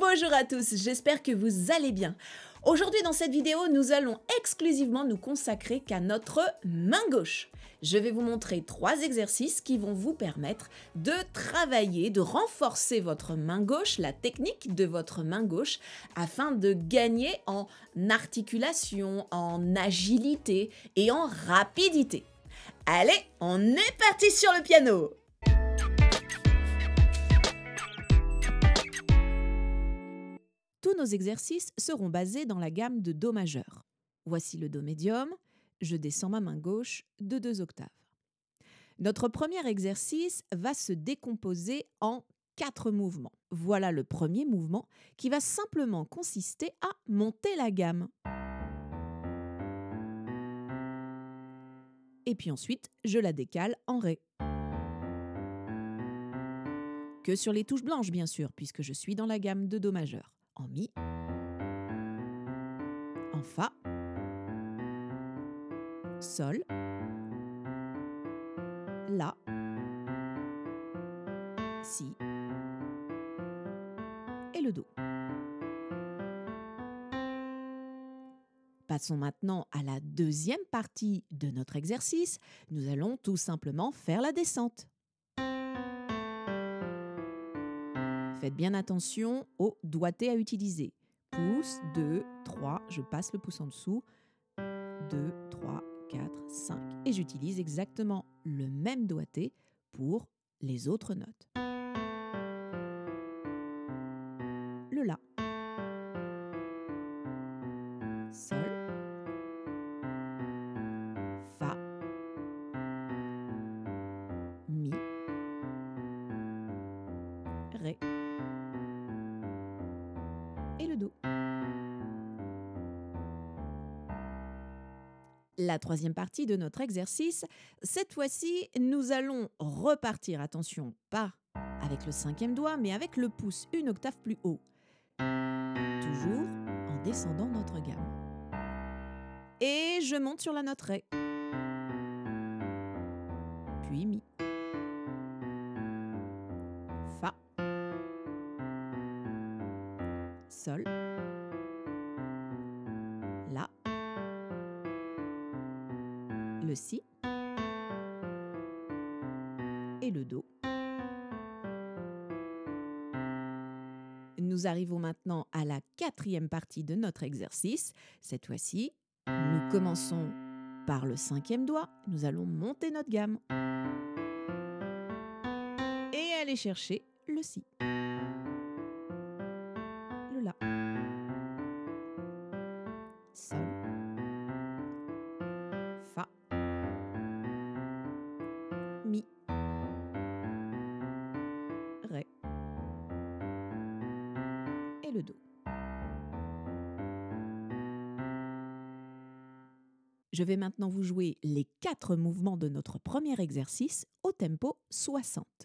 Bonjour à tous, j'espère que vous allez bien. Aujourd'hui dans cette vidéo, nous allons exclusivement nous consacrer qu'à notre main gauche. Je vais vous montrer trois exercices qui vont vous permettre de travailler, de renforcer votre main gauche, la technique de votre main gauche, afin de gagner en articulation, en agilité et en rapidité. Allez, on est parti sur le piano exercices seront basés dans la gamme de Do majeur. Voici le Do médium. Je descends ma main gauche de deux octaves. Notre premier exercice va se décomposer en quatre mouvements. Voilà le premier mouvement qui va simplement consister à monter la gamme. Et puis ensuite, je la décale en Ré. Que sur les touches blanches, bien sûr, puisque je suis dans la gamme de Do majeur en Mi, en Fa, Sol, La, Si et le Do. Passons maintenant à la deuxième partie de notre exercice. Nous allons tout simplement faire la descente. Faites bien attention au doigté à utiliser. Pouce, 2, 3, je passe le pouce en dessous. 2, 3, 4, 5. Et j'utilise exactement le même doigté pour les autres notes. La troisième partie de notre exercice, cette fois-ci, nous allons repartir, attention, pas avec le cinquième doigt, mais avec le pouce une octave plus haut. Toujours en descendant notre gamme. Et je monte sur la note Ré. Puis Mi. Si. Et le Do. Nous arrivons maintenant à la quatrième partie de notre exercice. Cette fois-ci, nous commençons par le cinquième doigt. Nous allons monter notre gamme. Et aller chercher le Si. Je vais maintenant vous jouer les quatre mouvements de notre premier exercice au tempo 60.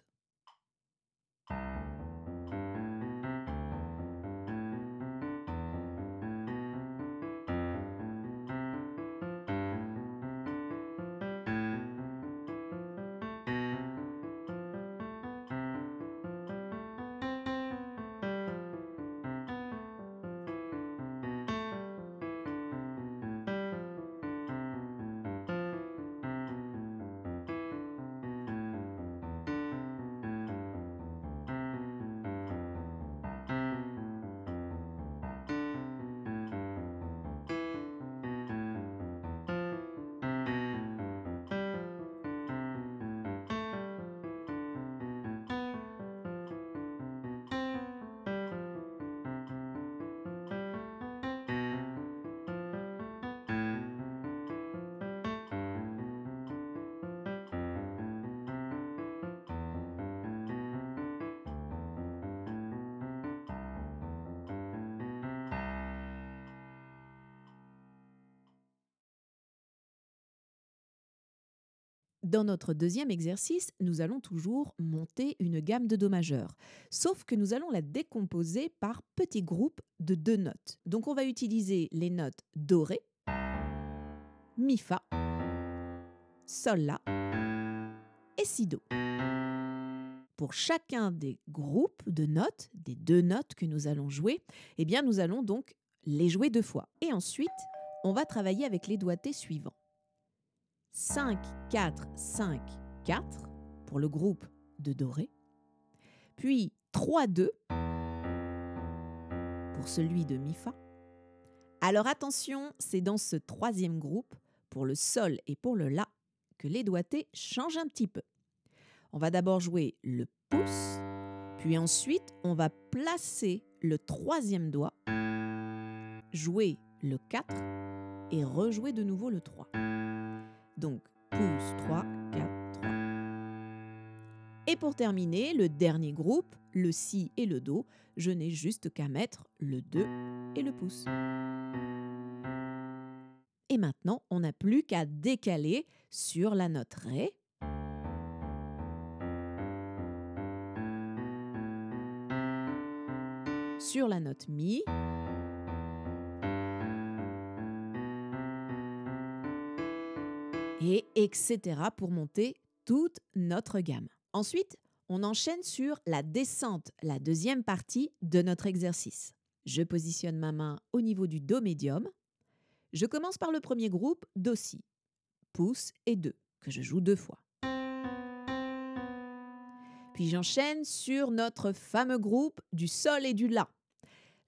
Dans notre deuxième exercice, nous allons toujours monter une gamme de Do majeur, sauf que nous allons la décomposer par petits groupes de deux notes. Donc on va utiliser les notes Do, Ré, Mi, Fa, Sol, La et Si, Do. pour chacun des groupes de notes, des deux notes que nous allons jouer, eh bien nous allons donc les jouer deux fois. Et ensuite, on va travailler avec les doigtés suivants. 5, 4, 5, 4 pour le groupe de Doré. Puis 3, 2 pour celui de Mi Fa. Alors attention, c'est dans ce troisième groupe, pour le Sol et pour le La, que les doigtés changent un petit peu. On va d'abord jouer le pouce, puis ensuite on va placer le troisième doigt, jouer le 4 et rejouer de nouveau le 3. Donc pouce 3, 4, 3. Et pour terminer, le dernier groupe, le Si et le Do, je n'ai juste qu'à mettre le 2 et le pouce. Et maintenant, on n'a plus qu'à décaler sur la note Ré. Sur la note Mi. Et etc. pour monter toute notre gamme. Ensuite, on enchaîne sur la descente, la deuxième partie de notre exercice. Je positionne ma main au niveau du Do médium je commence par le premier groupe Do-Si, pouce et 2, que je joue deux fois. Puis j'enchaîne sur notre fameux groupe du Sol et du La.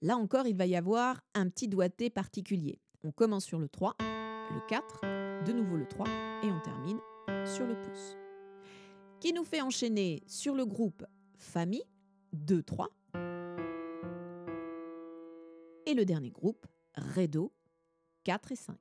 Là encore, il va y avoir un petit doigté particulier. On commence sur le 3, le 4, de nouveau le 3 et on termine sur le pouce. Qui nous fait enchaîner sur le groupe Famille, 2, 3. Et le dernier groupe, Ré-Do, 4 et 5.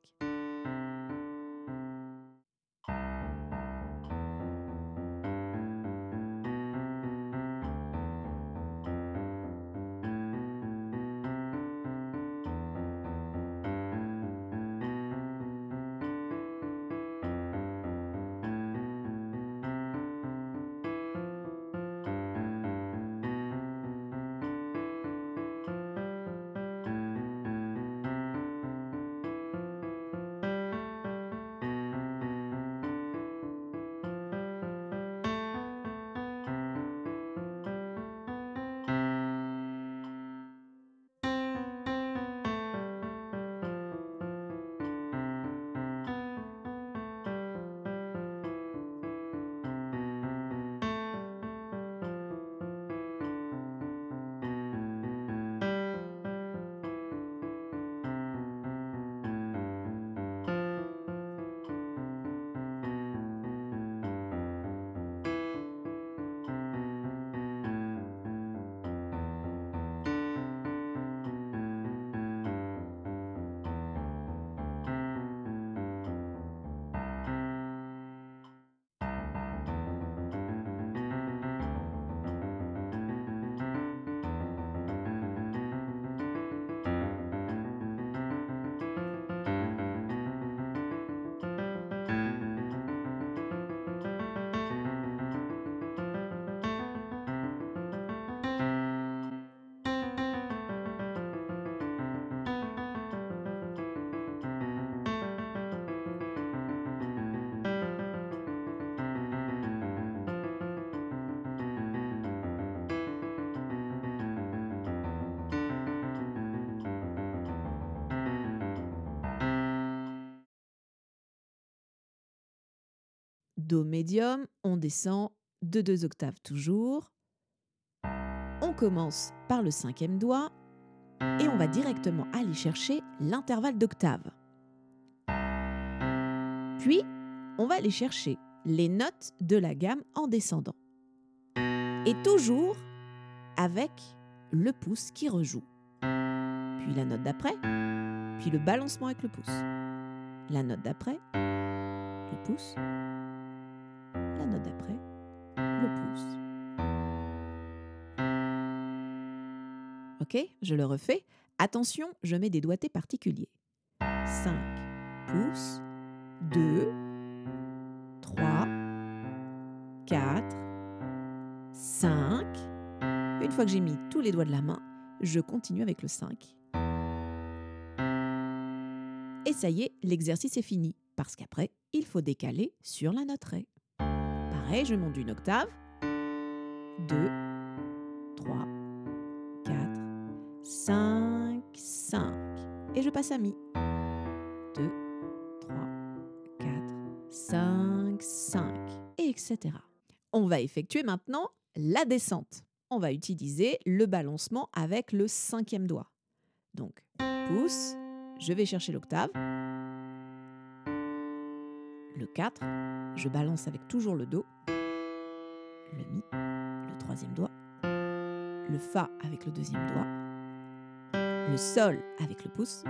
Do médium, on descend de deux octaves toujours. On commence par le cinquième doigt et on va directement aller chercher l'intervalle d'octave. Puis, on va aller chercher les notes de la gamme en descendant. Et toujours avec le pouce qui rejoue. Puis la note d'après, puis le balancement avec le pouce. La note d'après, le pouce, note d'après, le pouce. Ok, je le refais. Attention, je mets des doigtés particuliers. 5 pouces, 2, 3, 4, 5. Une fois que j'ai mis tous les doigts de la main, je continue avec le 5. Et ça y est, l'exercice est fini, parce qu'après, il faut décaler sur la note Ré je monte d'une octave, 2, 3, 4, 5, 5. Et je passe à mi. 2, 3, 4, 5, 5, et etc. On va effectuer maintenant la descente. On va utiliser le balancement avec le cinquième doigt. Donc, pouce, je vais chercher l'octave. Le 4, je balance avec toujours le Do. Le Mi, le troisième doigt. Le Fa avec le deuxième doigt. Le Sol avec le pouce.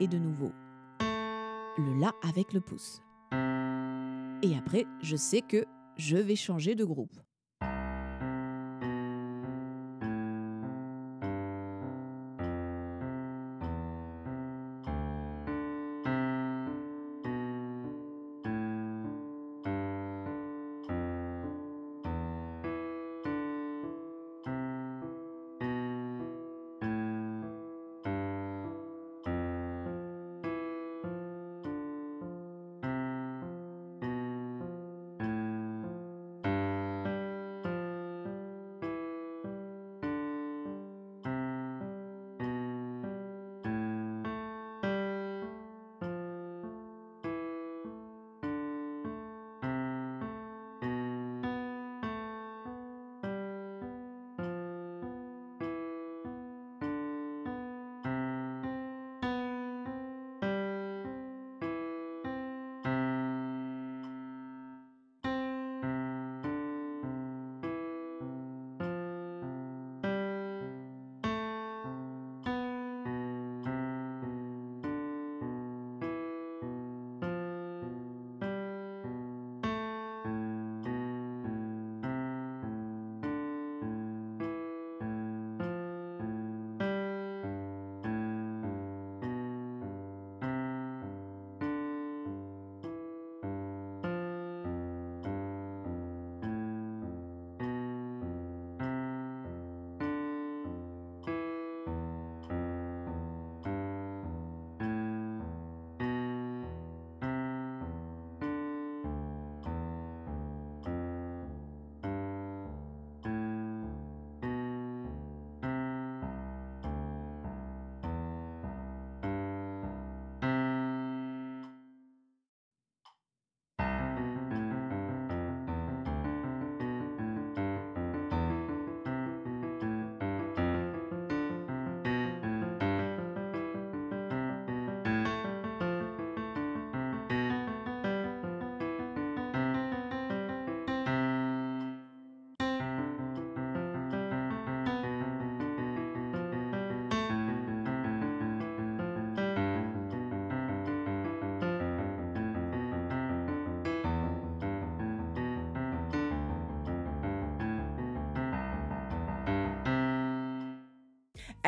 Et de nouveau, le La avec le pouce. Et après, je sais que je vais changer de groupe.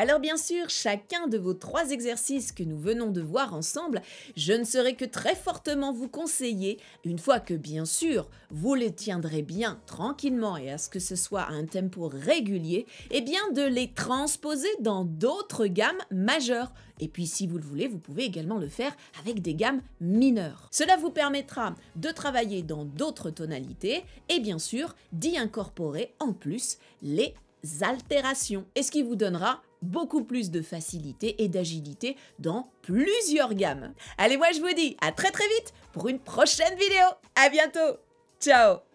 Alors bien sûr, chacun de vos trois exercices que nous venons de voir ensemble, je ne saurais que très fortement vous conseiller, une fois que bien sûr vous les tiendrez bien tranquillement et à ce que ce soit à un tempo régulier, eh de les transposer dans d'autres gammes majeures. Et puis si vous le voulez, vous pouvez également le faire avec des gammes mineures. Cela vous permettra de travailler dans d'autres tonalités et bien sûr d'y incorporer en plus les altérations. Et ce qui vous donnera beaucoup plus de facilité et d'agilité dans plusieurs gammes. Allez, moi je vous dis à très très vite pour une prochaine vidéo. À bientôt. Ciao